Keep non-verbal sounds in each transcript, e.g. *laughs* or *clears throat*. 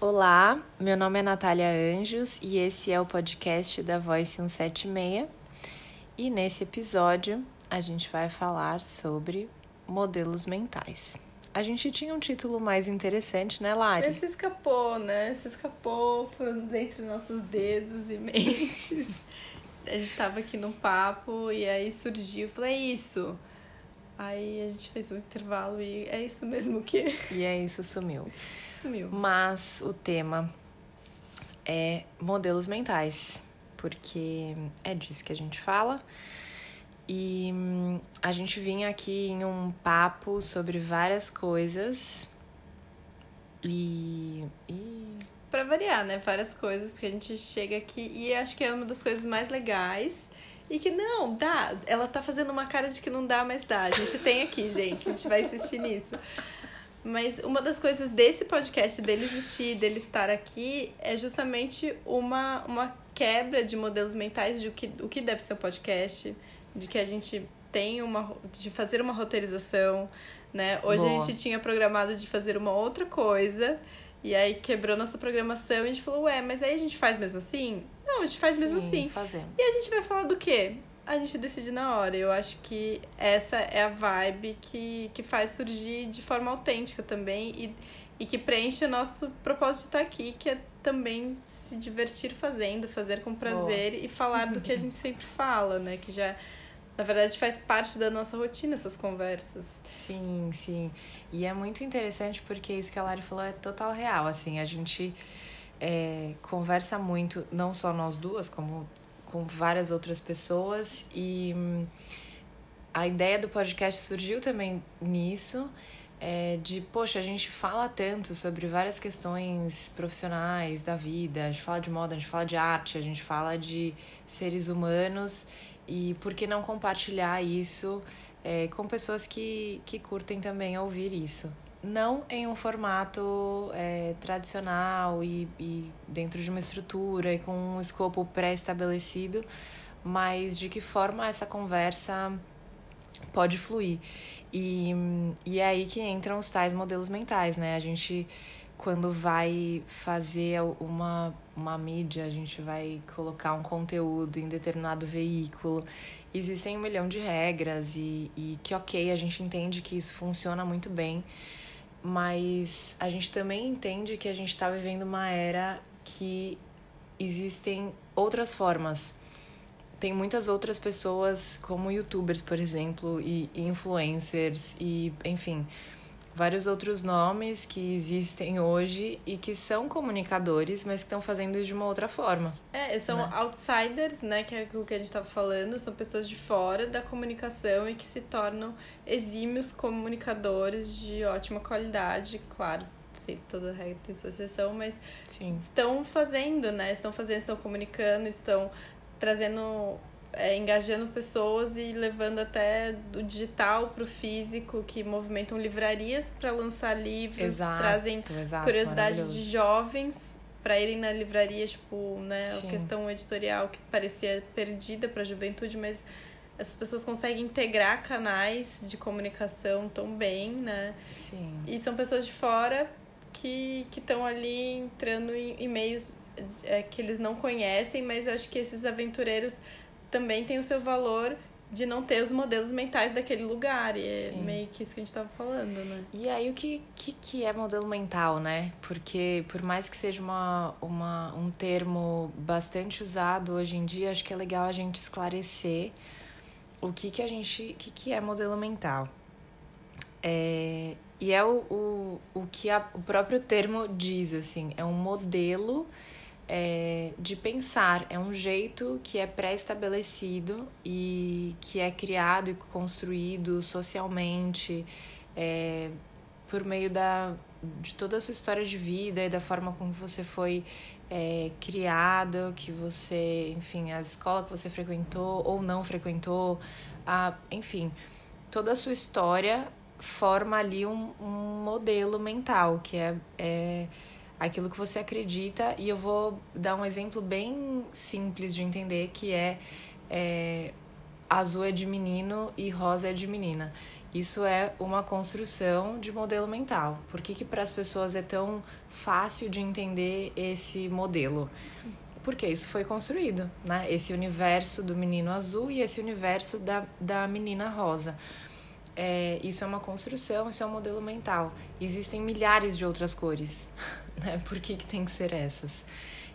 Olá, meu nome é Natália Anjos e esse é o podcast da Voice 176. E nesse episódio a gente vai falar sobre modelos mentais. A gente tinha um título mais interessante, né, Lari? Mas se escapou, né? Se escapou por dentre nossos dedos e *laughs* mentes. a gente estava aqui num papo e aí surgiu, falei, é isso. Aí a gente fez um intervalo e é isso mesmo que. E é isso, sumiu. Sumiu. Mas o tema é modelos mentais, porque é disso que a gente fala. E hum, a gente vinha aqui em um papo sobre várias coisas. E. e... Pra variar, né? Várias coisas, porque a gente chega aqui e acho que é uma das coisas mais legais e que não, dá. Ela tá fazendo uma cara de que não dá, mas dá. A gente tem aqui, gente. A gente vai insistir nisso. Mas uma das coisas desse podcast, dele existir, dele estar aqui, é justamente uma, uma quebra de modelos mentais de o que, o que deve ser o podcast, de que a gente tem uma. de fazer uma roteirização, né? Hoje Boa. a gente tinha programado de fazer uma outra coisa. E aí quebrou nossa programação e a gente falou, ué, mas aí a gente faz mesmo assim? Não, a gente faz mesmo Sim, assim. Fazemos. E a gente vai falar do quê? A gente decide na hora. Eu acho que essa é a vibe que, que faz surgir de forma autêntica também e, e que preenche o nosso propósito de estar aqui, que é também se divertir fazendo, fazer com prazer e falar do que a gente sempre fala, né? Que já, na verdade, faz parte da nossa rotina essas conversas. Sim, sim. E é muito interessante porque isso que a Lari falou é total real. Assim, a gente é, conversa muito, não só nós duas, como com várias outras pessoas. E hum, a ideia do podcast surgiu também nisso. É, de, poxa, a gente fala tanto sobre várias questões profissionais da vida, a gente fala de moda, a gente fala de arte, a gente fala de seres humanos, e por que não compartilhar isso é, com pessoas que, que curtem também ouvir isso? Não em um formato é, tradicional e, e dentro de uma estrutura e com um escopo pré-estabelecido, mas de que forma essa conversa pode fluir. E, e é aí que entram os tais modelos mentais, né? A gente, quando vai fazer uma, uma mídia, a gente vai colocar um conteúdo em determinado veículo, existem um milhão de regras e, e que, ok, a gente entende que isso funciona muito bem, mas a gente também entende que a gente está vivendo uma era que existem outras formas. Tem muitas outras pessoas, como youtubers, por exemplo, e influencers, e enfim, vários outros nomes que existem hoje e que são comunicadores, mas que estão fazendo isso de uma outra forma. É, são Né? outsiders, né? Que é o que a gente estava falando, são pessoas de fora da comunicação e que se tornam exímios comunicadores de ótima qualidade, claro. Sempre toda regra tem sua exceção, mas Sim. estão fazendo, né? Estão fazendo, estão comunicando, estão trazendo, é, engajando pessoas e levando até do digital para o físico, que movimentam livrarias para lançar livros, Exato, trazem exato, curiosidade de jovens para irem na livraria, tipo, né, Sim. a questão editorial que parecia perdida para a juventude, mas essas pessoas conseguem integrar canais de comunicação tão bem, né? Sim. E são pessoas de fora que estão ali entrando em, em meios é, que eles não conhecem, mas eu acho que esses aventureiros também têm o seu valor de não ter os modelos mentais daquele lugar. E é Sim. meio que isso que a gente estava falando, né? E aí, o que, que, que é modelo mental, né? Porque, por mais que seja uma, uma, um termo bastante usado hoje em dia, acho que é legal a gente esclarecer o que, que a gente. O que, que é modelo mental. É, e é o, o, o que a, o próprio termo diz, assim, é um modelo é, de pensar, é um jeito que é pré-estabelecido e que é criado e construído socialmente é, por meio da, de toda a sua história de vida e da forma como você foi é, criado, que você, enfim, a escola que você frequentou ou não frequentou, a, enfim, toda a sua história forma ali um, um modelo mental, que é, é aquilo que você acredita. E eu vou dar um exemplo bem simples de entender, que é, é azul é de menino e rosa é de menina. Isso é uma construção de modelo mental. Por que, que para as pessoas é tão fácil de entender esse modelo? Porque isso foi construído, né? Esse universo do menino azul e esse universo da, da menina rosa. É, isso é uma construção, isso é um modelo mental. Existem milhares de outras cores, né? *laughs* Por que, que tem que ser essas?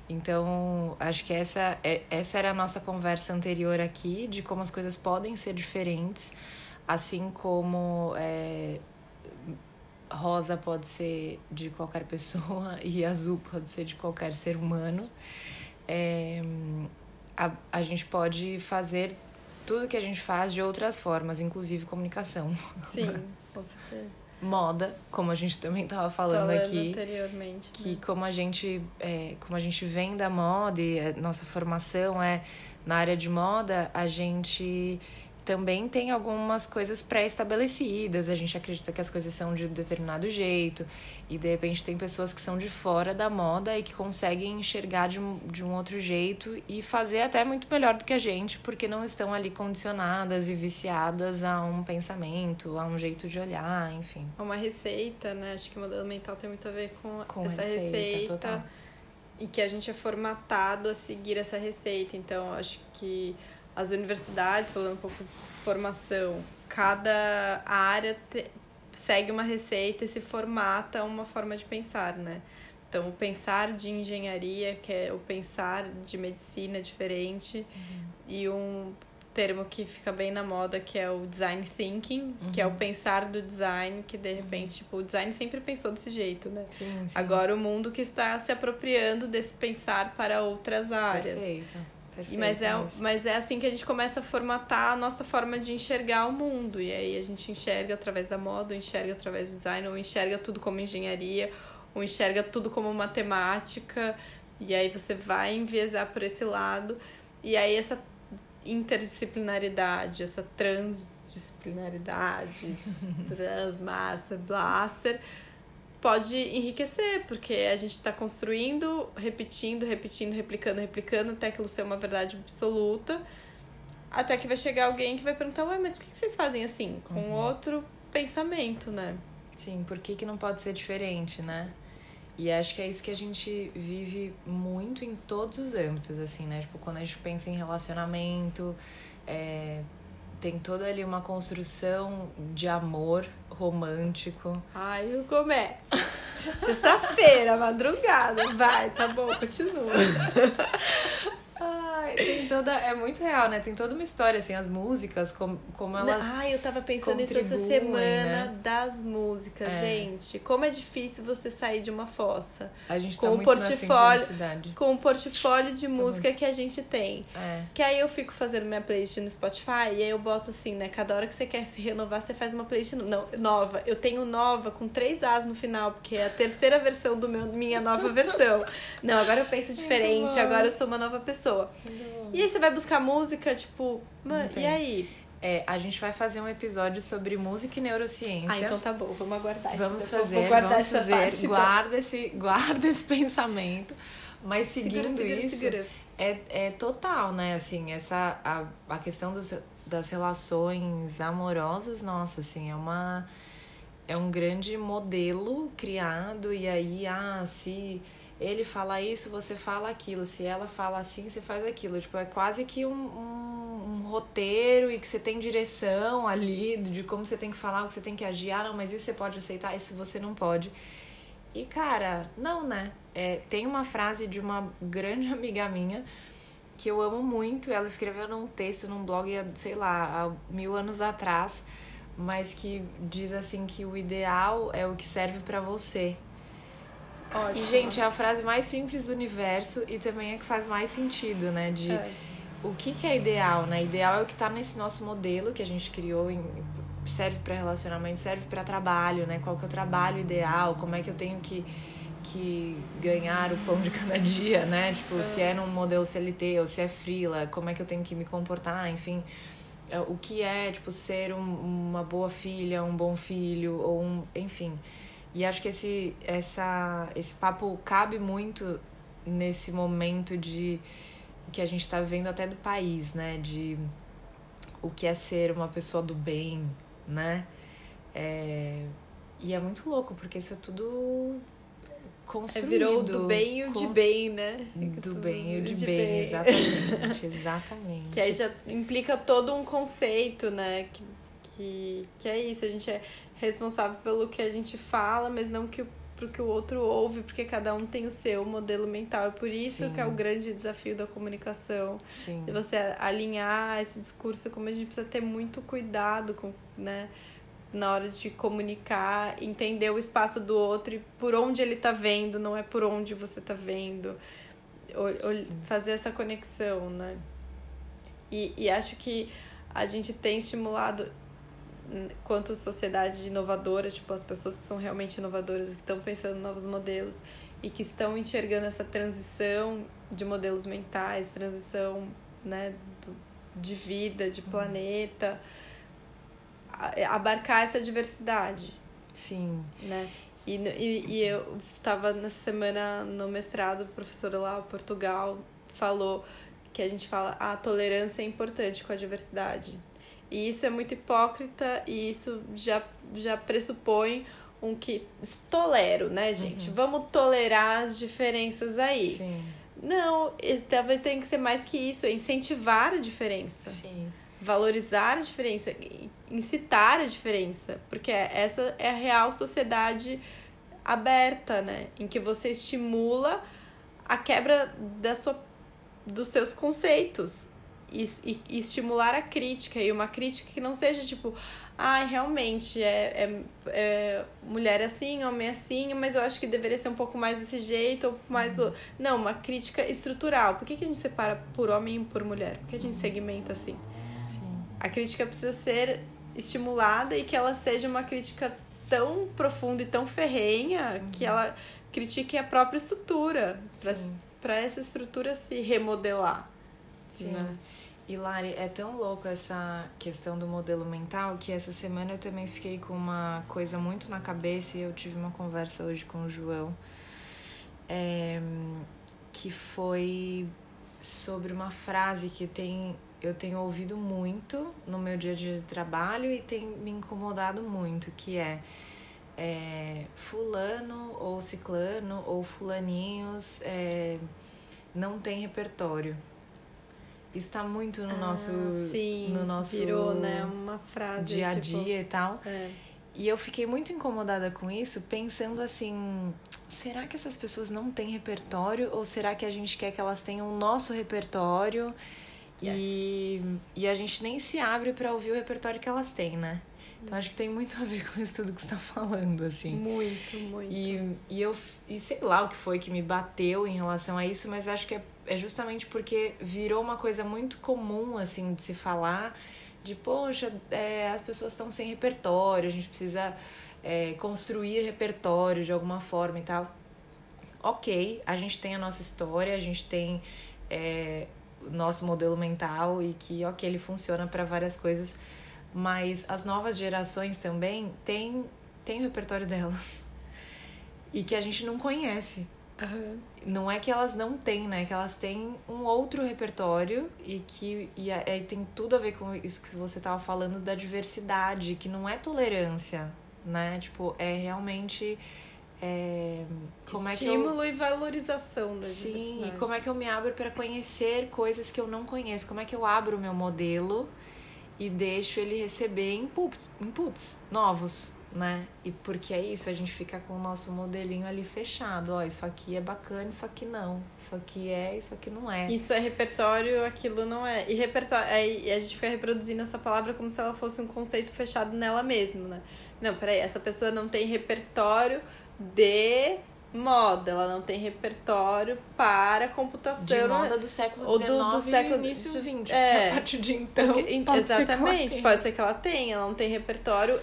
Então, acho que essa, é, essa era a nossa conversa anterior aqui, de como as coisas podem ser diferentes, assim como é, rosa pode ser de qualquer pessoa *laughs* e azul pode ser de qualquer ser humano. É, a, a gente pode fazer tudo que a gente faz de outras formas, inclusive comunicação. Sim, *laughs* com certeza. Moda, como a gente também estava falando, Falando aqui. anteriormente. Que né? como a gente é, como a gente vem da moda e a nossa formação é na área de moda, a gente também tem algumas coisas pré-estabelecidas. A gente acredita que as coisas são de um determinado jeito. E de repente tem pessoas que são de fora da moda e que conseguem enxergar de um, de um outro jeito e fazer até muito melhor do que a gente, porque não estão ali condicionadas e viciadas a um pensamento, a um jeito de olhar, enfim. Uma receita, né? Acho que o modelo mental tem muito a ver com, Com essa receita, receita. total. E que a gente é formatado a seguir essa receita. Então, acho que as universidades, falando um pouco de formação, cada área te- segue uma receita e se formata uma forma de pensar, né? Então, o pensar de engenharia, que é o pensar de medicina diferente, e um termo que fica bem na moda, que é o design thinking, que é o pensar do design, que de repente, tipo, o design sempre pensou desse jeito, né? Sim, sim. Agora o mundo que está se apropriando desse pensar para outras áreas. Perfeito. Perfeito mas, é, mas é assim que a gente começa a formatar a nossa forma de enxergar o mundo. E aí a gente enxerga através da moda, ou enxerga através do design, ou enxerga tudo como engenharia, ou enxerga tudo como matemática. E aí você vai enviesar por esse lado. E aí essa interdisciplinaridade, essa transdisciplinaridade, *laughs* transmassa, blaster, pode enriquecer, porque a gente está construindo, repetindo, repetindo, replicando, replicando, até aquilo ser uma verdade absoluta, até que vai chegar alguém que vai perguntar, ué, mas por que vocês fazem assim? Com Uhum. outro pensamento, né? Sim, por que, que não pode ser diferente, né? E acho que é isso que a gente vive muito em todos os âmbitos, assim, né? Tipo, quando a gente pensa em relacionamento, é, tem toda ali uma construção de amor romântico. Ai, eu começo. Sexta-feira, madrugada. Vai, tá bom, continua. *laughs* Ai, tem toda. É muito real, né? Tem toda uma história, assim, as músicas, como, como elas. Ai, eu tava pensando nisso essa semana né? das músicas, É. gente. Como é difícil você sair de uma fossa. A gente com tá muito portfólio-. Com o portfólio de música que a gente tem. É. Que aí eu fico fazendo minha playlist no Spotify e aí eu boto assim, né? Cada hora que você quer se renovar, você faz uma playlist no- não, nova. Eu tenho nova com três As no final, porque é a terceira versão do meu, minha nova versão. *laughs* Não, agora eu penso diferente, agora eu sou uma nova pessoa. E aí você vai buscar música, tipo, mano, e aí? É, a gente vai fazer um episódio sobre música e neurociência. Ah, então tá bom, vamos aguardar Vamos esse- vou- fazer, vamos essa fazer. parte. então. guarda, esse, guarda esse pensamento. Mas seguindo segura, segura, isso, segura. É, é total, né? Assim, essa, a, a questão dos, das relações amorosas, nossa, assim, é uma... É um grande modelo criado e aí, ah, se ele fala isso, você fala aquilo. Se ela fala assim, você faz aquilo. Tipo, é quase que um, um, um roteiro e que você tem direção ali de como você tem que falar, o que você tem que agir. Ah, não, mas isso você pode aceitar, isso você não pode. E, cara, não, né? É, tem uma frase de uma grande *laughs* amiga minha que eu amo muito. Ela escreveu num texto, num blog, sei lá, há mil anos atrás, mas que diz assim que o ideal é o que serve pra você. Ótimo. E, gente, é a frase mais simples do universo e também é que faz mais sentido, né? De É. o que, que é ideal, né? Ideal é o que tá nesse nosso modelo que a gente criou, em, serve para relacionamento, serve para trabalho, né? Qual que é o trabalho ideal, como é que eu tenho que, que ganhar o pão de cada dia, né? Tipo, se é num modelo CLT ou se é freela, como é que eu tenho que me comportar, enfim. É, O que é, tipo, ser um- uma boa filha, um bom filho, ou um. Enfim. E acho que esse, essa, esse papo cabe muito nesse momento de que a gente está vivendo até do país, né? De o que é ser uma pessoa do bem, né? É, e é muito louco, porque isso é tudo construído. É, virou do bem e o de bem, né? *laughs* Do bem e o de, de bem, bem, exatamente. *laughs* exatamente. Que aí já implica todo um conceito, né? Que, que, que é isso, a gente é responsável pelo que a gente fala, mas não que pro que o outro ouve, porque cada um tem o seu modelo mental. É por isso Sim. que é o grande desafio da comunicação. Sim. De você alinhar esse discurso, como a gente precisa ter muito cuidado com, né? na hora de comunicar, entender o espaço do outro e por onde ele tá vendo, não é por onde você tá vendo. fazer essa conexão, né? E, e acho que a gente tem estimulado, quanto sociedade inovadora, tipo, as pessoas que são realmente inovadoras, que estão pensando em novos modelos e que estão enxergando essa transição de modelos mentais, transição né, do, de vida, de uhum. planeta abarcar essa diversidade. Sim. Né? E, e, e eu estava nessa semana no mestrado, o professor lá, Portugal, falou que a gente fala a tolerância é importante com a diversidade. E isso é muito hipócrita e isso já, já pressupõe um que tolero, né, gente? Uhum. Vamos tolerar as diferenças aí. Sim. Não, talvez tenha que ser mais que isso, é incentivar a diferença. Sim valorizar a diferença, incitar a diferença, porque essa é a real sociedade aberta, né, em que você estimula a quebra da sua, dos seus conceitos e, e, e estimular a crítica e uma crítica que não seja tipo, ai, ah, realmente é, é, é, mulher assim, homem assim, mas eu acho que deveria ser um pouco mais desse jeito ou mais uhum. não, uma crítica estrutural. Por que, que a gente separa por homem e por mulher? Por que a gente uhum. segmenta assim? a crítica precisa ser estimulada e que ela seja uma crítica tão profunda e tão ferrenha uhum. que ela critique a própria estrutura para essa estrutura se remodelar. Sim. Né? E Lari, é tão louco essa questão do modelo mental que essa semana eu também fiquei com uma coisa muito na cabeça e eu tive uma conversa hoje com o João é, que foi sobre uma frase que tem eu tenho ouvido muito no meu dia a dia de trabalho e tem me incomodado muito, que é, é fulano ou ciclano ou fulaninhos é, não tem repertório. Isso está muito no ah, nosso sim, no nosso virou, né, uma frase dia a tipo, dia e tal. É. E eu fiquei muito incomodada com isso, pensando assim: será que essas pessoas não têm repertório? Ou será que a gente quer que elas tenham o nosso repertório? Yes. E, e a gente nem se abre para ouvir o repertório que elas têm, né? Então acho que tem muito a ver *laughs* com isso tudo que você tá falando, assim. Muito, muito. E, e eu e sei lá o que foi que me bateu em relação a isso, mas acho que é, é justamente porque virou uma coisa muito comum, assim, de se falar de, poxa, é, as pessoas estão sem repertório, a gente precisa é, construir repertório de alguma forma e tal. Ok, a gente tem a nossa história, a gente tem é, nosso modelo mental e que, ok, ele funciona para várias coisas, mas as novas gerações também têm, têm o repertório delas *laughs* e que a gente não conhece. Uhum. Não é que elas não têm, né? Que elas têm um outro repertório e que e aí tem tudo a ver com isso que você estava falando da diversidade, que não é tolerância, né? Tipo, é realmente é, como Estímulo é que eu... e valorização da Sim, e como é que eu me abro para conhecer coisas que eu não conheço? Como é que eu abro o meu modelo e deixo ele receber inputs, inputs novos, né? E porque é isso, a gente fica com o nosso modelinho ali fechado. Ó, isso aqui é bacana, isso aqui não. Isso aqui é, isso aqui não é. Isso é repertório, aquilo não é. E repertório, aí a gente fica reproduzindo essa palavra como se ela fosse um conceito fechado nela mesma, né? Não, peraí, essa pessoa não tem repertório de moda, ela não tem repertório para computação. De moda do século XIX ou do, do século início XX, é, a partir de então porque, pode exatamente, ser pode ser que ela tenha, ela não tem repertório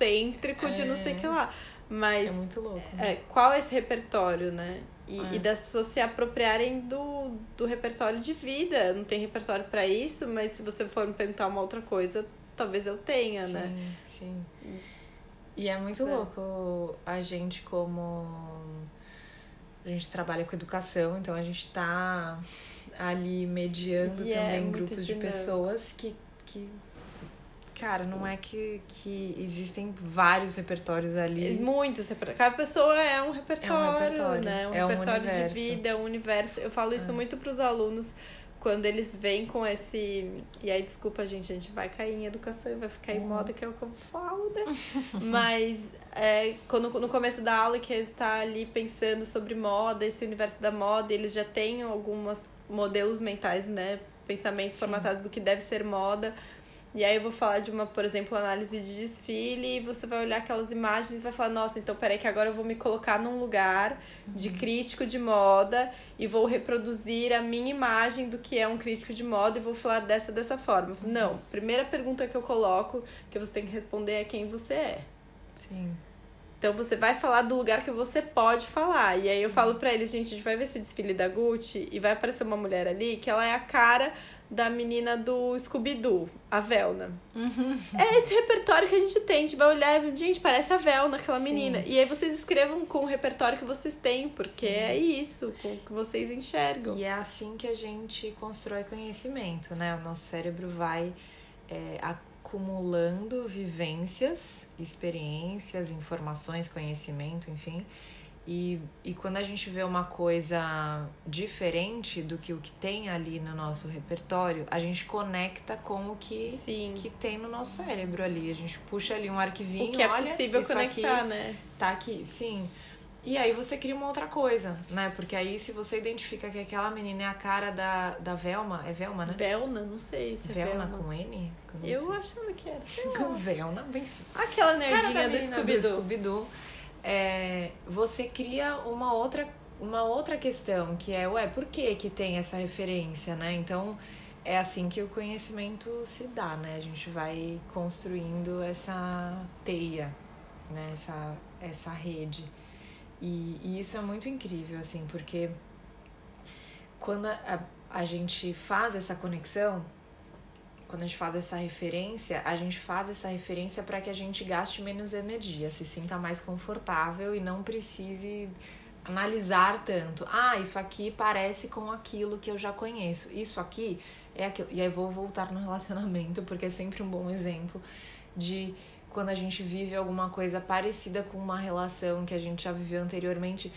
eurocêntrico é, de não sei o que lá. Mas é muito louco. Né? É, qual é esse repertório, né? E, é. e, das pessoas se apropriarem do, do repertório de vida. Não tem repertório para isso, mas se você for me perguntar uma outra coisa, talvez eu tenha, sim, né? Sim. E é muito é. louco a gente como a gente trabalha com educação, então a gente tá ali mediando e é também é grupos dinâmico. de pessoas que, que cara, não é que, que existem vários repertórios ali. Muitos repertórios. Cada pessoa é um repertório, É um repertório, né? Um é um repertório de universo. vida, um universo. Eu falo isso É. muito pros alunos quando eles vêm com esse. E aí, desculpa, gente, a gente vai cair em educação e vai ficar em Uhum. moda, que é o que eu falo, né? *laughs* Mas é, quando no começo da aula que ele tá ali pensando sobre moda, esse universo da moda, eles já têm alguns modelos mentais, né? Pensamentos Sim. formatados do que deve ser moda. E aí eu vou falar de uma, por exemplo, análise de desfile, e você vai olhar aquelas imagens e vai falar, nossa, então peraí que agora eu vou me colocar num lugar de crítico de moda e vou reproduzir a minha imagem do que é um crítico de moda e vou falar dessa dessa forma. Não, primeira pergunta que eu coloco, que você tem que responder é quem você é. Sim. Então você vai falar do lugar que você pode falar. E aí eu falo pra eles, gente, a gente vai ver esse desfile da Gucci e vai aparecer uma mulher ali que ela é a cara da menina do Scooby-Doo, a Velna. É esse repertório que a gente tem. A gente vai olhar e, gente, parece a Velna, aquela Sim. menina. E aí vocês escrevam com o repertório que vocês têm, porque Sim. é isso, com o que vocês enxergam. E é assim que a gente constrói conhecimento, né? O nosso cérebro vai é, acumulando vivências, experiências, informações, conhecimento, enfim. E, e quando a gente vê uma coisa diferente do que o que tem ali no nosso repertório, a gente conecta com o que, Sim. que tem no nosso cérebro ali. A gente puxa ali um arquivinho, o que é olha, possível conectar, né? tá aqui, sim. E aí você cria uma outra coisa, né? Porque aí se você identifica que aquela menina é a cara da, da Velma, é Velma, né? Velna, não sei se é Velma Velna. com N? Eu Eu achava que era. sei *laughs* lá. Velma, bem enfim. Aquela nerdinha do Scooby-Doo. Scooby-Doo. É, você cria uma outra, uma outra questão, que é, ué, por que que tem essa referência, né? Então, é assim que o conhecimento se dá, né? A gente vai construindo essa teia, né? Essa, essa rede. E, e isso é muito incrível, assim, porque quando a, a, gente faz essa conexão, quando a gente faz essa referência, a gente faz essa referência para que a gente gaste menos energia, se sinta mais confortável e não precise analisar tanto. Ah, isso aqui parece com aquilo que eu já conheço. Isso aqui é aquilo. E aí vou voltar no *laughs* relacionamento, porque é sempre um bom exemplo de quando a gente vive alguma coisa parecida com uma relação que a gente já viveu anteriormente,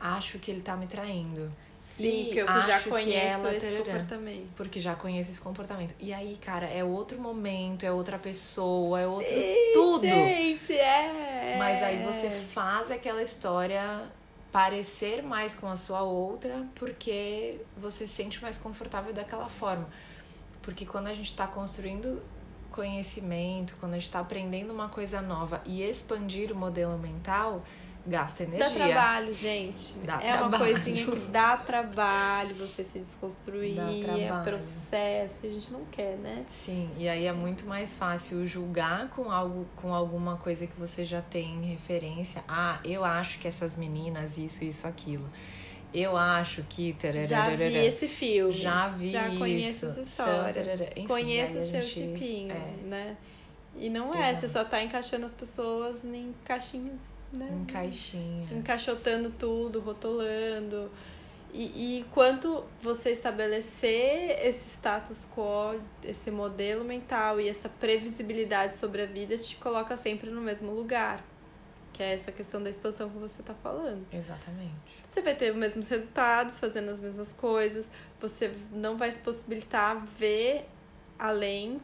acho que ele tá me traindo. Sim, E que eu já conheço ela esse tarará. comportamento. Porque já conheço esse comportamento. E aí, cara, é outro momento, é outra pessoa, é outro Sim, tudo. Gente, é. Mas aí você faz aquela história parecer mais com a sua outra porque você se sente mais confortável daquela forma. Porque quando a gente está construindo conhecimento, quando a gente está aprendendo uma coisa nova e expandir o modelo mental, gasta energia. Dá trabalho, gente. Dá é uma trabalho. coisinha que dá trabalho você se desconstruir, Dá é processo, a gente não quer, né? Sim, e aí é muito mais fácil julgar com algo, com alguma coisa que você já tem em referência. Ah, eu acho que essas meninas isso, isso, aquilo. Eu acho que tarará, Já vi esse filme. Já vi Já conheço isso. essa história. Enfim, Conheço o seu gente- tipinho, é. né? E não é, Exato. você só tá encaixando as pessoas em caixinhas, né? Em caixinha. encaixotando tudo, rotulando. E, e quanto você estabelecer esse status quo, esse modelo mental e essa previsibilidade sobre a vida te coloca sempre no mesmo lugar. Que é essa questão da expansão que você tá falando. Exatamente. Você vai ter os mesmos resultados, fazendo as mesmas coisas, você não vai se possibilitar ver além.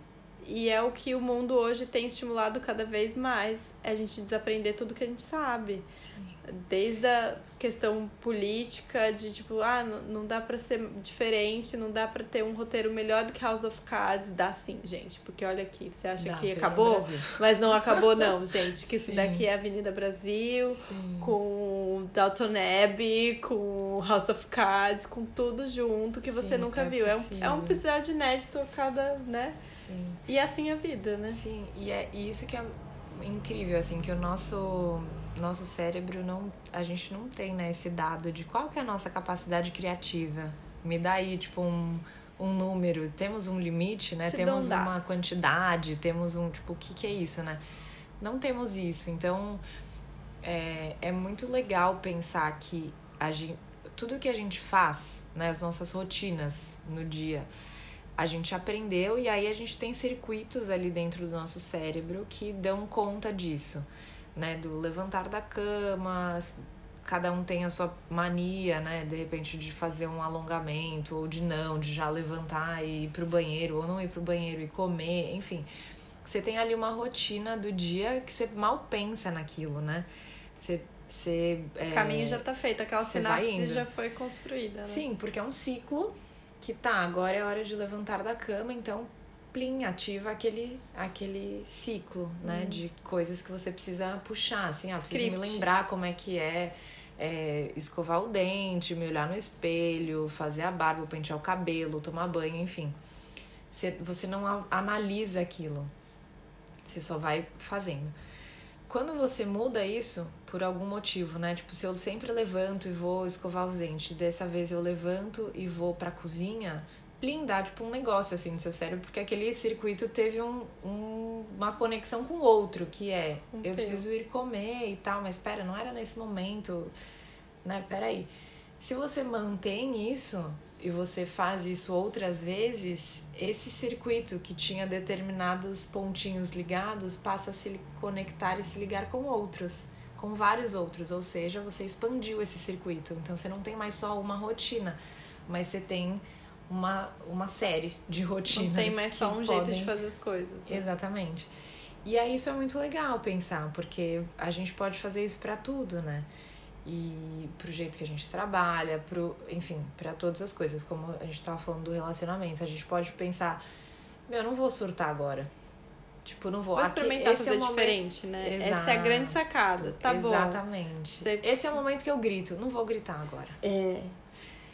E é o que o mundo hoje tem estimulado cada vez mais. É a gente desaprender tudo que a gente sabe Sim. Desde a questão política de tipo, ah, não, não dá pra ser diferente, não dá pra ter um roteiro melhor do que House of Cards, dá sim, gente, porque olha aqui, você acha Dá que acabou? *laughs* Mas não acabou não, gente, que isso daqui é Avenida Brasil, Sim. com Dalton Abbey, com House of Cards, com tudo junto que você Sim, nunca é viu. É um, é um episódio inédito a cada, né? Sim. E assim a vida, né? Sim, e é isso que é incrível, assim, que o nosso nosso cérebro não. A gente não tem, né, esse dado de qual que é a nossa capacidade criativa. Me dá aí, tipo, um, um número. Temos um limite, né? Te um temos dado. uma quantidade, temos um, tipo, o que, que é isso, né? Não temos isso. Então, é, é muito legal pensar que a gente, tudo que a gente faz, né, as nossas rotinas no dia, a gente aprendeu e aí a gente tem circuitos ali dentro do nosso cérebro que dão conta disso, né? Do levantar da cama, cada um tem a sua mania, né? De repente de fazer um alongamento ou de não, de já levantar e ir pro banheiro ou não ir pro banheiro e comer, enfim. Você tem ali uma rotina do dia que você mal pensa naquilo, né? Você você, o caminho é, já tá feito, aquela sinapse já foi construída. Né? Sim, porque é um ciclo que tá, agora é hora de levantar da cama, então plim, ativa aquele, aquele ciclo, né? Hum. De coisas que você precisa puxar, assim, ah, preciso me lembrar como é que é, é, escovar o dente, me olhar no espelho, fazer a barba, pentear o cabelo, tomar banho, enfim. Você, você não analisa aquilo. Você só vai fazendo. Quando você muda isso, por algum motivo, né? Tipo, se eu sempre levanto e vou escovar os dentes, dessa vez eu levanto e vou pra cozinha, blindar, tipo, um negócio assim no seu cérebro, porque aquele circuito teve um, um uma conexão com o outro, que é eu preciso ir comer e tal, mas pera, não era nesse momento, né? Peraí. Se você mantém isso, e você faz isso outras vezes, esse circuito que tinha determinados pontinhos ligados passa a se conectar e se ligar com outros, com vários outros, ou seja, você expandiu esse circuito. Então você não tem mais só uma rotina, mas você tem uma, uma série de rotinas. Não tem mais só um podem... jeito de fazer as coisas. Né? Exatamente. E aí isso é muito legal pensar, porque a gente pode fazer isso para tudo, né? e pro jeito que a gente trabalha, pro, enfim, para todas as coisas, como a gente tava falando do relacionamento, a gente pode pensar, meu, eu não vou surtar agora. Tipo, não vou. Vou experimentar Aqui, fazer é diferente, né? Exato. Essa é a grande sacada. Tá Exatamente. bom. Exatamente. Você... Esse é o momento que eu grito, não vou gritar agora. É.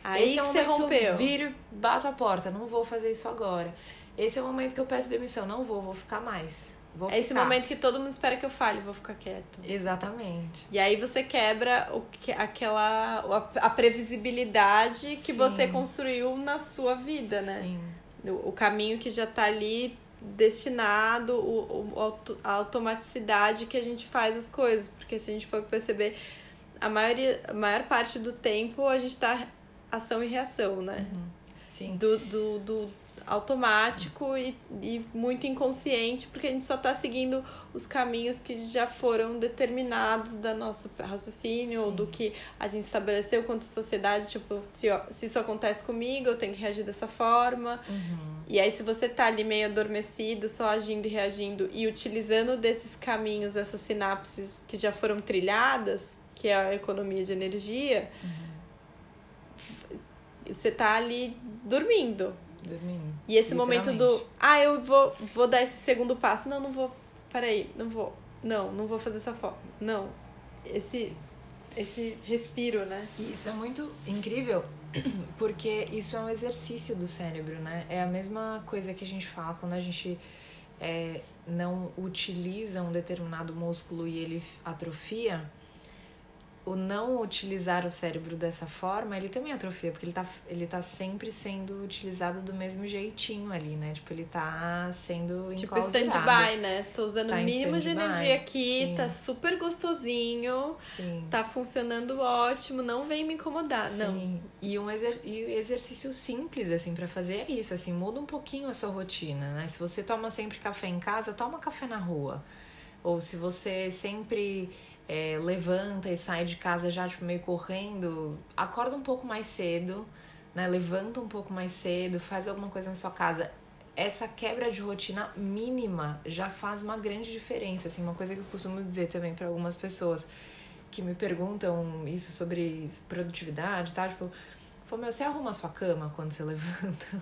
Aí Esse é o momento que rompeu. eu viro bato a porta, não vou fazer isso agora. Esse é o momento que eu peço demissão, não vou, vou ficar mais. Vou é esse momento que todo mundo espera que eu fale, vou ficar quieto. Exatamente. E aí você quebra o que, aquela a, previsibilidade que Sim. você construiu na sua vida, né? Sim. O, o caminho que já tá ali destinado, o, o, a automaticidade que a gente faz as coisas. Porque se a gente for perceber, a, maioria, a maior parte do tempo a gente tá ação e reação, né? Uhum. Sim. Do, do, do, automático e, e muito inconsciente, porque a gente só está seguindo os caminhos que já foram determinados da nosso raciocínio, Sim. ou do que a gente estabeleceu quanto sociedade, tipo, se, se isso acontece comigo, eu tenho que reagir dessa forma. Uhum. E aí, se você tá ali meio adormecido, só agindo e reagindo, e utilizando desses caminhos, essas sinapses que já foram trilhadas, que é a economia de energia, uhum. Você tá ali dormindo. Dormindo. E esse momento do, ah, eu vou, vou dar esse segundo passo. Não, não vou. Peraí, não vou. Não, não vou fazer essa forma. Não. Esse, esse respiro, né? E isso é muito incrível, *clears throat* porque isso é um exercício do cérebro, né? É a mesma coisa que a gente fala quando a gente é, não utiliza um determinado músculo e ele atrofia o não utilizar o cérebro dessa forma, ele também atrofia, porque ele tá, ele tá sempre sendo utilizado do mesmo jeitinho ali, né? Tipo, ele tá sendo Tipo stand-by, né? Estou usando tá o mínimo de energia aqui, Sim. tá super gostosinho, Sim. tá funcionando ótimo, não vem me incomodar, Sim. não. E um exer e exercício simples, assim, para fazer é isso, assim, muda um pouquinho a sua rotina, né? Se você toma sempre café em casa, toma café na rua. Ou se você sempre é, levanta e sai de casa já tipo, meio correndo, acorda um pouco mais cedo, né? Levanta um pouco mais cedo, faz alguma coisa na sua casa. Essa quebra de rotina mínima já faz uma grande diferença, assim, uma coisa que eu costumo dizer também para algumas pessoas que me perguntam isso sobre produtividade, tá? Tipo, Pô, meu, você arruma a sua cama quando você *laughs* levanta?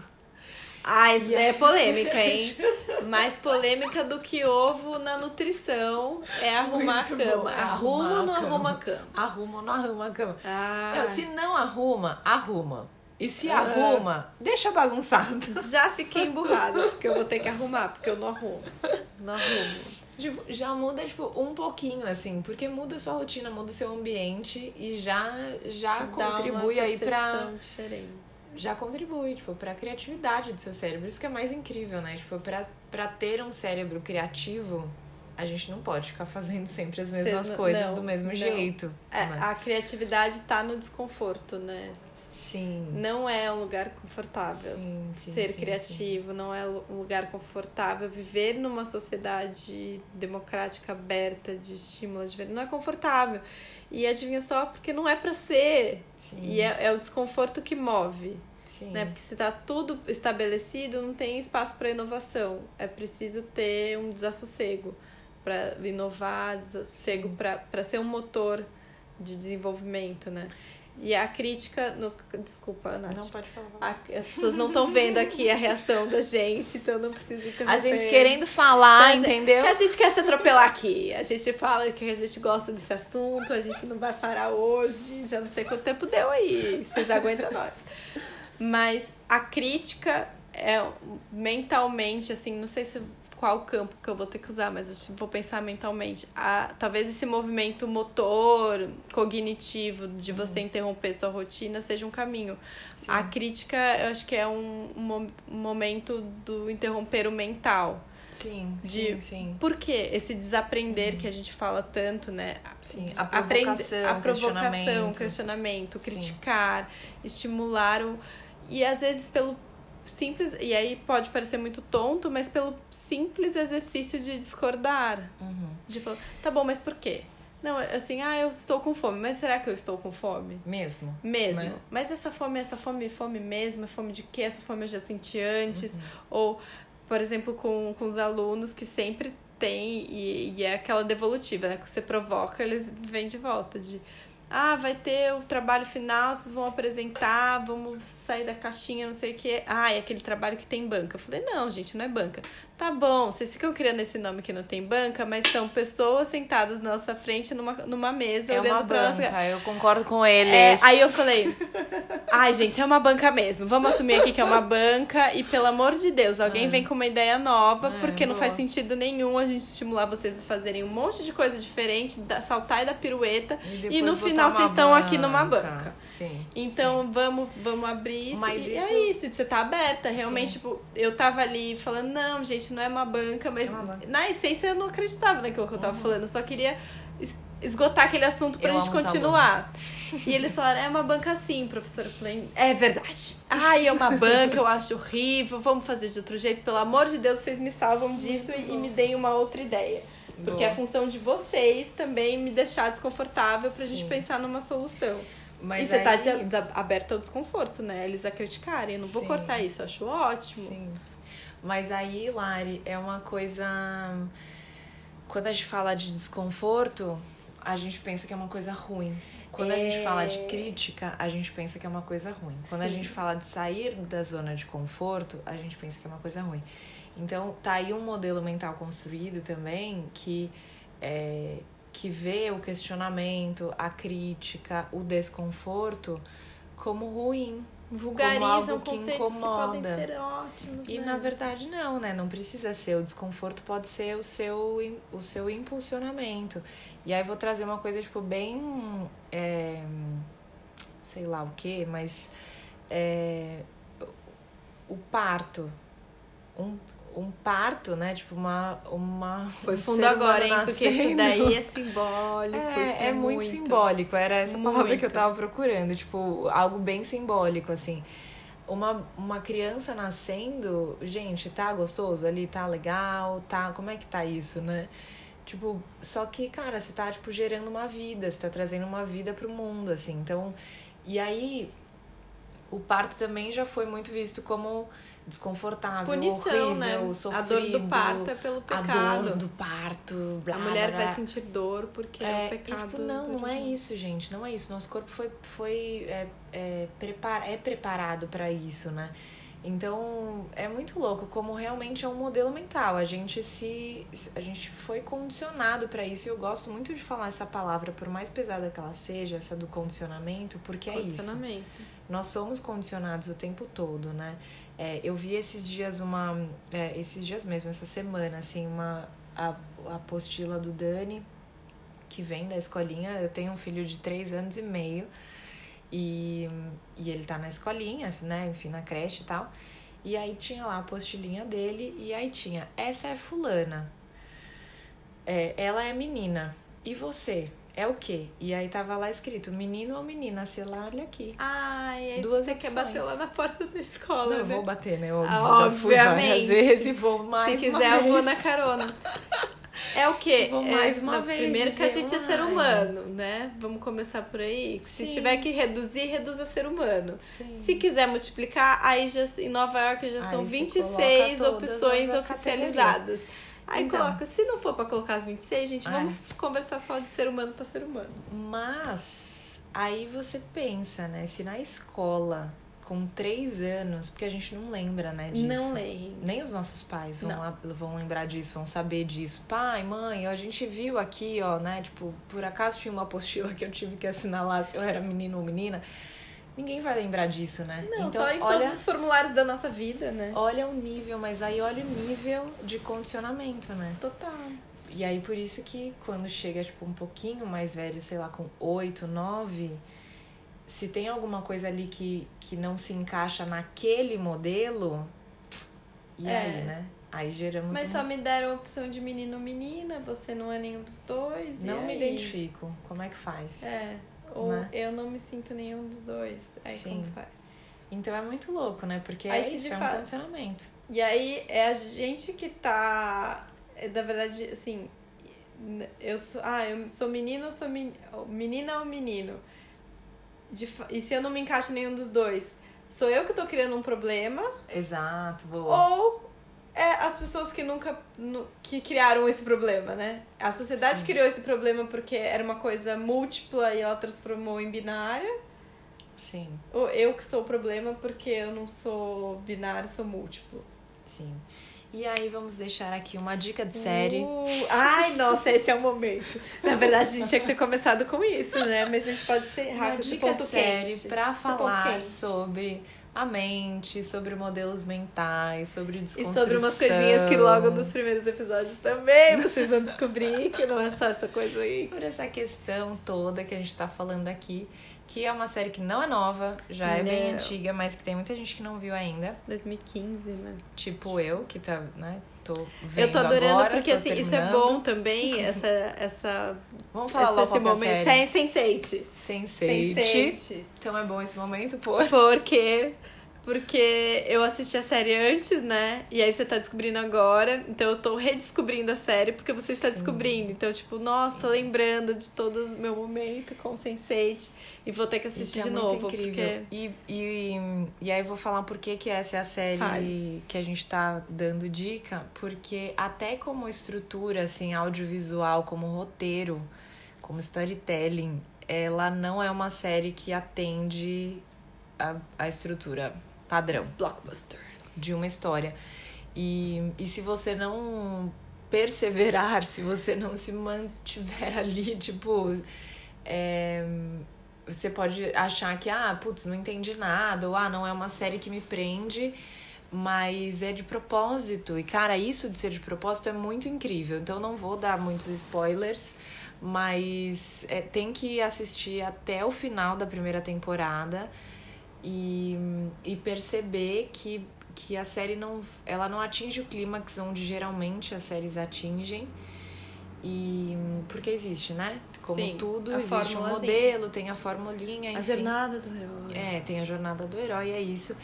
Ah, isso daí é polêmica, hein? *laughs* Mais polêmica do que ovo na nutrição é arrumar Muito a cama. É arruma ou não arruma a cama? Arruma ou não arruma a cama? Ah. se não arruma, arruma. E se ah. arruma, deixa bagunçado. *laughs* Já fiquei emburrada, porque eu vou ter que arrumar, porque eu não arrumo. Não arrumo. Tipo, já muda, tipo, um pouquinho, assim, porque muda a sua rotina, muda o seu ambiente e já, já Dá contribui aí pra. Diferente já contribui, tipo, pra criatividade do seu cérebro. Isso que é mais incrível, né? Tipo, pra, pra ter um cérebro criativo, a gente não pode ficar *laughs* fazendo sempre as mesmas Cês, coisas não, do mesmo não. jeito. É, né? A criatividade tá no desconforto, né? Sim. Não é um lugar confortável. Sim, sim, Ser sim, criativo não é um lugar confortável. Viver numa sociedade democrática, aberta, de estímulo, de... não é confortável. E adivinha só, porque não é para ser. E é, é o desconforto que move. Sim. Né? Porque se tá tudo estabelecido, não tem espaço para inovação. É preciso ter um desassossego para inovar, desassossego para ser um motor de desenvolvimento, né? E a crítica. No... Desculpa, Nath. Não pode falar. A- As pessoas não estão vendo aqui a reação da gente, então não precisa interromper. A gente querendo falar, é- entendeu? Que a gente quer se atropelar aqui. A gente fala que a gente gosta desse assunto, a gente não vai parar hoje. Já não sei quanto tempo deu aí. Vocês aguentam nós. Mas a crítica é mentalmente, assim, não sei se qual campo que eu vou ter que usar, mas acho que vou pensar mentalmente. A, talvez esse movimento motor, cognitivo, de você interromper sua rotina, seja um caminho. Sim. A crítica, eu acho que é um, um mo- momento do interromper o mental. Sim, de- sim, sim. Por quê? Esse desaprender que a gente fala tanto, né? Sim, a provocação, a provocação, questionamento. questionamento, criticar, estimular o. E às vezes pelo simples. E aí pode parecer muito tonto, mas pelo simples exercício de discordar. Uhum. De falar, tá bom, mas por quê? Não, assim, ah, eu estou com fome, mas será que eu estou com fome? Mesmo. Mesmo. Né? Mas essa fome, essa fome, fome mesmo, é fome de quê? Essa fome eu já senti antes. Uhum. Ou, por exemplo, com, com os alunos que sempre tem, e, e é aquela devolutiva, né? Que você provoca, eles vêm de volta. De ah, vai ter o trabalho final, vocês vão apresentar, vamos sair da caixinha, não sei o quê. Ah, é aquele trabalho que tem banca. Eu falei, não, gente, não é banca. Tá bom, vocês ficam criando esse nome que não tem banca, mas são pessoas sentadas na nossa frente numa, numa mesa, É olhando uma pra nossa banca, eu concordo com eles. é, aí eu falei, ai, gente, é uma banca mesmo. Vamos assumir aqui que é uma banca e, pelo amor de Deus, alguém É. vem com uma ideia nova, É, porque não boa. faz sentido nenhum a gente estimular vocês a fazerem um monte de coisa diferente, da, saltar e dar pirueta. depois E no final vocês estão aqui numa banca. Sim. Então vamos, vamos abrir isso. Mas e isso- é isso, você tá aberta. Realmente, Sim. tipo, eu tava ali falando, não, gente, não é uma banca, mas É uma banca. na essência eu não acreditava naquilo que eu tava falando. Eu só queria es- esgotar aquele assunto pra Eu gente continuar. E eles falaram, é uma banca sim, professora. Eu falei, é verdade. Ai, é uma banca, eu acho horrível, vamos fazer de outro jeito. Pelo amor de Deus, vocês me salvam disso e, e me deem uma outra ideia. Porque Boa. é a função de vocês também me deixar desconfortável pra gente Sim. pensar numa solução. Mas e você tá aí- de- de- aberta ao desconforto, né? Eles a criticarem. Eu não vou Sim. cortar isso, eu acho ótimo. Sim. Mas aí, Lari, é uma coisa. Quando a gente fala de desconforto, a gente pensa que é uma coisa ruim. Quando a gente É. fala de crítica, a gente pensa que é uma coisa ruim. Quando a Sim. gente fala de sair da zona de conforto, a gente pensa que é uma coisa ruim. Então, tá aí um modelo mental construído também que, é, que vê o questionamento, a crítica, o desconforto como ruim. Vulgarizam algo que conceitos que podem incomoda. ser ótimos. E né? na verdade não, né? Não precisa ser. O desconforto pode ser o seu, o seu impulsionamento. E aí vou trazer uma coisa, tipo, bem. é, sei lá o que, mas. é, o parto. Um, um parto, né? Tipo, uma. uma Foi fundo agora, hein? Porque isso daí é simbólico. isso É, é muito, simbólico. Era essa palavra que eu Muito. tava procurando. Tipo, algo bem simbólico, assim. Uma, uma criança nascendo, gente, tá gostoso ali? Tá legal? Tá... Como é que tá isso, né? Tipo, só que, cara, você tá, tipo, gerando uma vida. Você tá trazendo uma vida pro mundo, assim. Então... E aí, o parto também já foi muito visto como desconfortável, Punição, horrível, né? sofrido. A dor do parto é pelo A pecado. dor do parto, blá, A mulher blá, vai blá. sentir dor porque é, É, o pecado. e, tipo, não, não é isso, gente. Não é isso. Nosso corpo foi, foi é, é, prepar, é preparado para isso, né? Então, é muito louco como realmente é um modelo mental. A gente se a gente foi condicionado para isso e eu gosto muito de falar essa palavra, por mais pesada que ela seja, essa do condicionamento, porque é isso. Condicionamento. Nós somos condicionados o tempo todo, né? É, eu vi esses dias uma. é, esses dias mesmo, essa semana, assim, uma. A, a apostila do Dani, que vem da escolinha. Eu tenho um filho de três anos e meio. E, e ele tá na escolinha, né? Enfim, na creche e tal. E aí tinha lá a apostilinha dele, e aí tinha, essa é fulana. É, ela é menina. E você? É o quê? E aí tava lá escrito, menino ou menina, sei lá, olha aqui. Ai, aí Duas você quer opções. bater lá na porta da escola, Não, eu né? vou bater, né? Ah, já fui obviamente. vezes e vou mais Se uma quiser, eu vou na carona. É o quê? Vou É, mais uma não, vez Primeiro que a gente é uma ser humano, né? Vamos começar por aí. Se Sim. tiver que reduzir, reduza ser humano. Sim. Se quiser multiplicar, aí já em Nova York já Aí são você 26 coloca todas opções as oficializadas. Aí Então. coloca, se não for pra colocar as 26, gente, É. vamos conversar só de ser humano pra ser humano. Mas aí você pensa, né? Se na escola, com três anos, porque a gente não lembra, né, disso. Não leem. Nem os nossos pais vão, lá, vão lembrar disso, vão saber disso. Pai, mãe, a gente viu aqui, ó, né? Tipo, por acaso tinha uma apostila *laughs* que eu tive que assinalar se eu era menino ou menina. Ninguém vai lembrar disso, né? Não, então, só em olha, todos os formulários da nossa vida, né? olha o nível, mas aí olha o nível de condicionamento, né? Total. E aí por isso que quando chega, tipo, um pouquinho mais velho, sei lá, com 8, 9, se tem alguma coisa ali que, que não se encaixa naquele modelo, e É. aí, né? Aí geramos Mas um... só me deram a opção de menino ou menina, você não é nenhum dos dois. Não me aí? identifico. Como é que faz? É. Ou Né? eu não me sinto nenhum dos dois. Aí Sim. como faz? Então é muito louco, né? Porque Aí é isso, é um fato- condicionamento. E aí é a gente que tá. é, Na verdade, assim. Eu sou. Ah, eu sou menino ou sou men... menina ou menino? De E se eu não me encaixo em nenhum dos dois? Sou eu que tô criando um problema? Exato, boa. Ou é as pessoas que nunca. nu- que criaram esse problema, né? A sociedade Sim. criou esse problema porque era uma coisa múltipla e ela transformou em binária. Sim, Ou eu que sou o problema porque eu não sou binário, sou múltiplo. sim. E aí vamos deixar aqui uma dica de série. Uh, ai, nossa, esse é o momento. *laughs* Na verdade, a gente tinha que ter começado com isso, né? Mas a gente pode encerrar uma com esse dica de série Esse ponto falar sobre a mente, sobre modelos mentais, sobre E desconstrução. sobre umas coisinhas que logo nos primeiros episódios também vocês vão descobrir que não é só essa coisa aí. Sobre essa questão toda que a gente tá falando aqui, que é uma série que não é nova, já é bem Não. antiga, mas que tem muita gente que não viu ainda. 2015, né? Tipo eu, que tá, né, tô vendo Eu tô adorando agora, porque tô assim, isso é terminando. bom também, *laughs* essa. essa Vamos falar esse, logo esse é momento. Sem, Sense8. Sense8. Sense8. Então é bom esse momento, pô. Porque porque eu assisti a série antes, né? E aí você tá descobrindo agora. Então eu tô redescobrindo a série porque você está Sim. descobrindo. Então, tipo, nossa, tô lembrando de todo o meu momento com o Sense8 e vou ter que assistir é de novo. incrível. Porque E, e, e aí eu vou falar por que que essa é a série Fale. que a gente tá dando dica, porque até como estrutura, assim, audiovisual, como roteiro, como storytelling, ela não é uma série que atende a, a estrutura padrão blockbuster. de uma história. E, e se você não perseverar, se você não se mantiver *laughs* ali, tipo. é, você pode achar que, ah, putz, não entendi nada, ou ah, não é uma série que me prende, mas é de propósito. E, cara, isso de ser de propósito é muito incrível. Então, não vou dar muitos spoilers, mas é, tem que assistir até o final da primeira temporada e, e perceber que, que a série não, ela não atinge o clímax onde geralmente as séries atingem. E porque existe, né? Como Sim, tudo, a existe um modelo, tem a formulinha, A enfim. jornada do herói. É, tem a jornada do herói, é isso.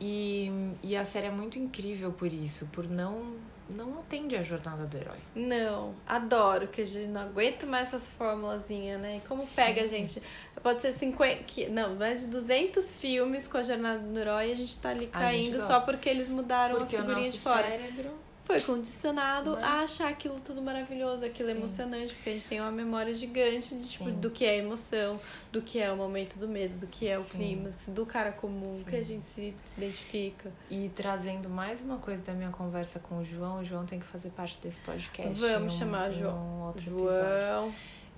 E, e a série é muito incrível por isso, por não não atende a jornada do herói. Não, adoro, que a gente não aguenta mais essas formulazinhas, né? E como pega a gente. Pode ser 50. que- Não, mais de 200 filmes com a jornada do herói e a gente tá ali caindo só porque eles mudaram Porque a o figurinha nosso de fora. cérebro Foi condicionado Né? a achar aquilo tudo maravilhoso, aquilo Sim. emocionante, porque a gente tem uma memória gigante de, tipo, do que é emoção, do que é o momento do medo, do que é o Sim. clímax, do cara comum, Sim. que a gente se identifica. E trazendo mais uma coisa da minha conversa com o João, o João tem que fazer parte desse podcast. Vamos chamar o João. João.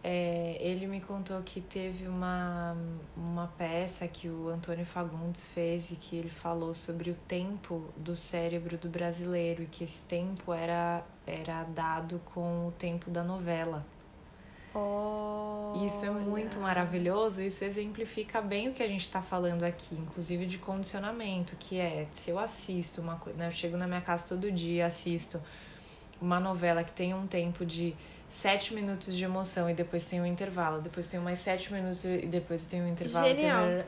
É, ele me contou que teve uma, uma peça que o Antônio Fagundes fez e que ele falou sobre o tempo do cérebro do brasileiro e que esse tempo era, era dado com o tempo da novela. Isso é muito Olha. maravilhoso, isso exemplifica bem o que a gente está falando aqui, inclusive de condicionamento, que é se eu assisto uma coisa, né, eu chego na minha casa todo dia, assisto uma novela que tem um tempo de sete minutos de emoção e depois tem um intervalo, depois tem mais sete minutos e depois tem um intervalo. Genial.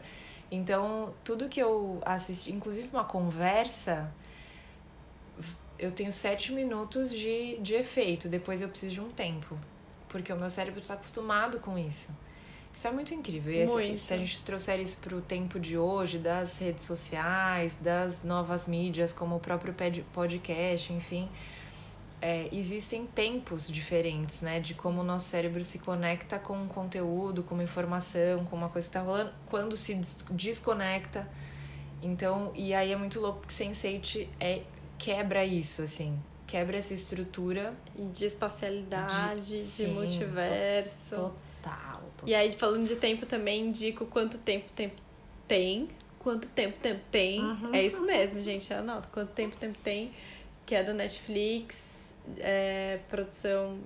Então, tudo que eu assisti, inclusive uma conversa, eu tenho sete minutos de, de efeito, depois eu preciso de um tempo. Porque o meu cérebro está acostumado com isso. Isso é muito incrível. E Muito. se a gente trouxer isso para o tempo de hoje, das redes sociais, das novas mídias, como o próprio podcast, enfim, é, existem tempos diferentes, né? De como o nosso cérebro se conecta com um conteúdo, com uma informação, com uma coisa que está rolando, quando se des- desconecta. Então, e aí é muito louco porque Sense8 é, quebra isso, assim. Quebra essa estrutura E de espacialidade, de, Sim, multiverso. total. total. E aí, falando de tempo também, indico quanto tempo tempo tem. Quanto tempo tempo tem. Uhum. É isso mesmo, gente. Anota. Quanto tempo tempo tem. Que é da Netflix. É, produção,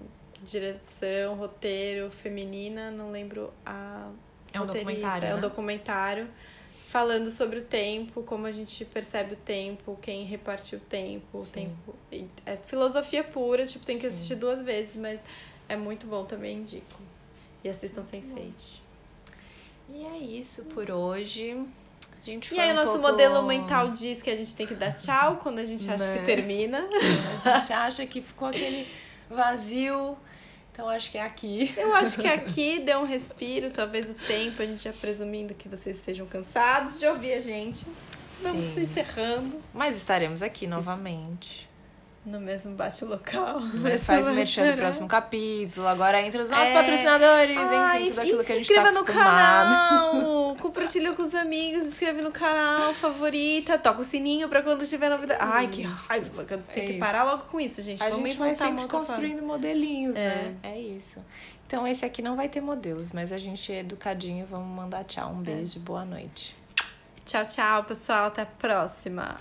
direção, roteiro, feminina. Não lembro a É um documentário, É um né? documentário. Falando sobre o tempo, como a gente percebe o tempo, quem reparte o tempo, o tempo. É filosofia pura, tipo, tem que Sim. assistir duas vezes, mas é muito bom também, indico. E assistam Sense8. E é isso por hoje. Gente E aí, um nosso pouco- modelo mental diz que a gente tem que dar tchau quando a gente acha Né? que termina. *laughs* A gente acha que ficou aquele vazio. Então acho que é aqui. Eu acho que aqui deu um respiro, talvez o tempo, a gente já presumindo que vocês estejam cansados de ouvir a gente. Vamos Sim. encerrando Mas estaremos aqui novamente. No mesmo bate-local. Faz o merchan do próximo capítulo. Agora entra os nossos É. patrocinadores, Ai, enfim, tudo e aquilo que se a gente tá inscreva no acostumado. canal, *laughs* compartilha com os amigos, se inscreve no canal, favorita, toca o sininho pra quando tiver novidade. Ai, que raiva, tenho É que isso. parar logo com isso, gente. A Vamos gente vai sempre outra forma. construindo modelinhos, É. né? É isso. Então esse aqui não vai ter modelos, mas a gente é educadinho. Vamos mandar tchau. Um beijo, boa noite. Tchau, tchau, pessoal. Até a próxima.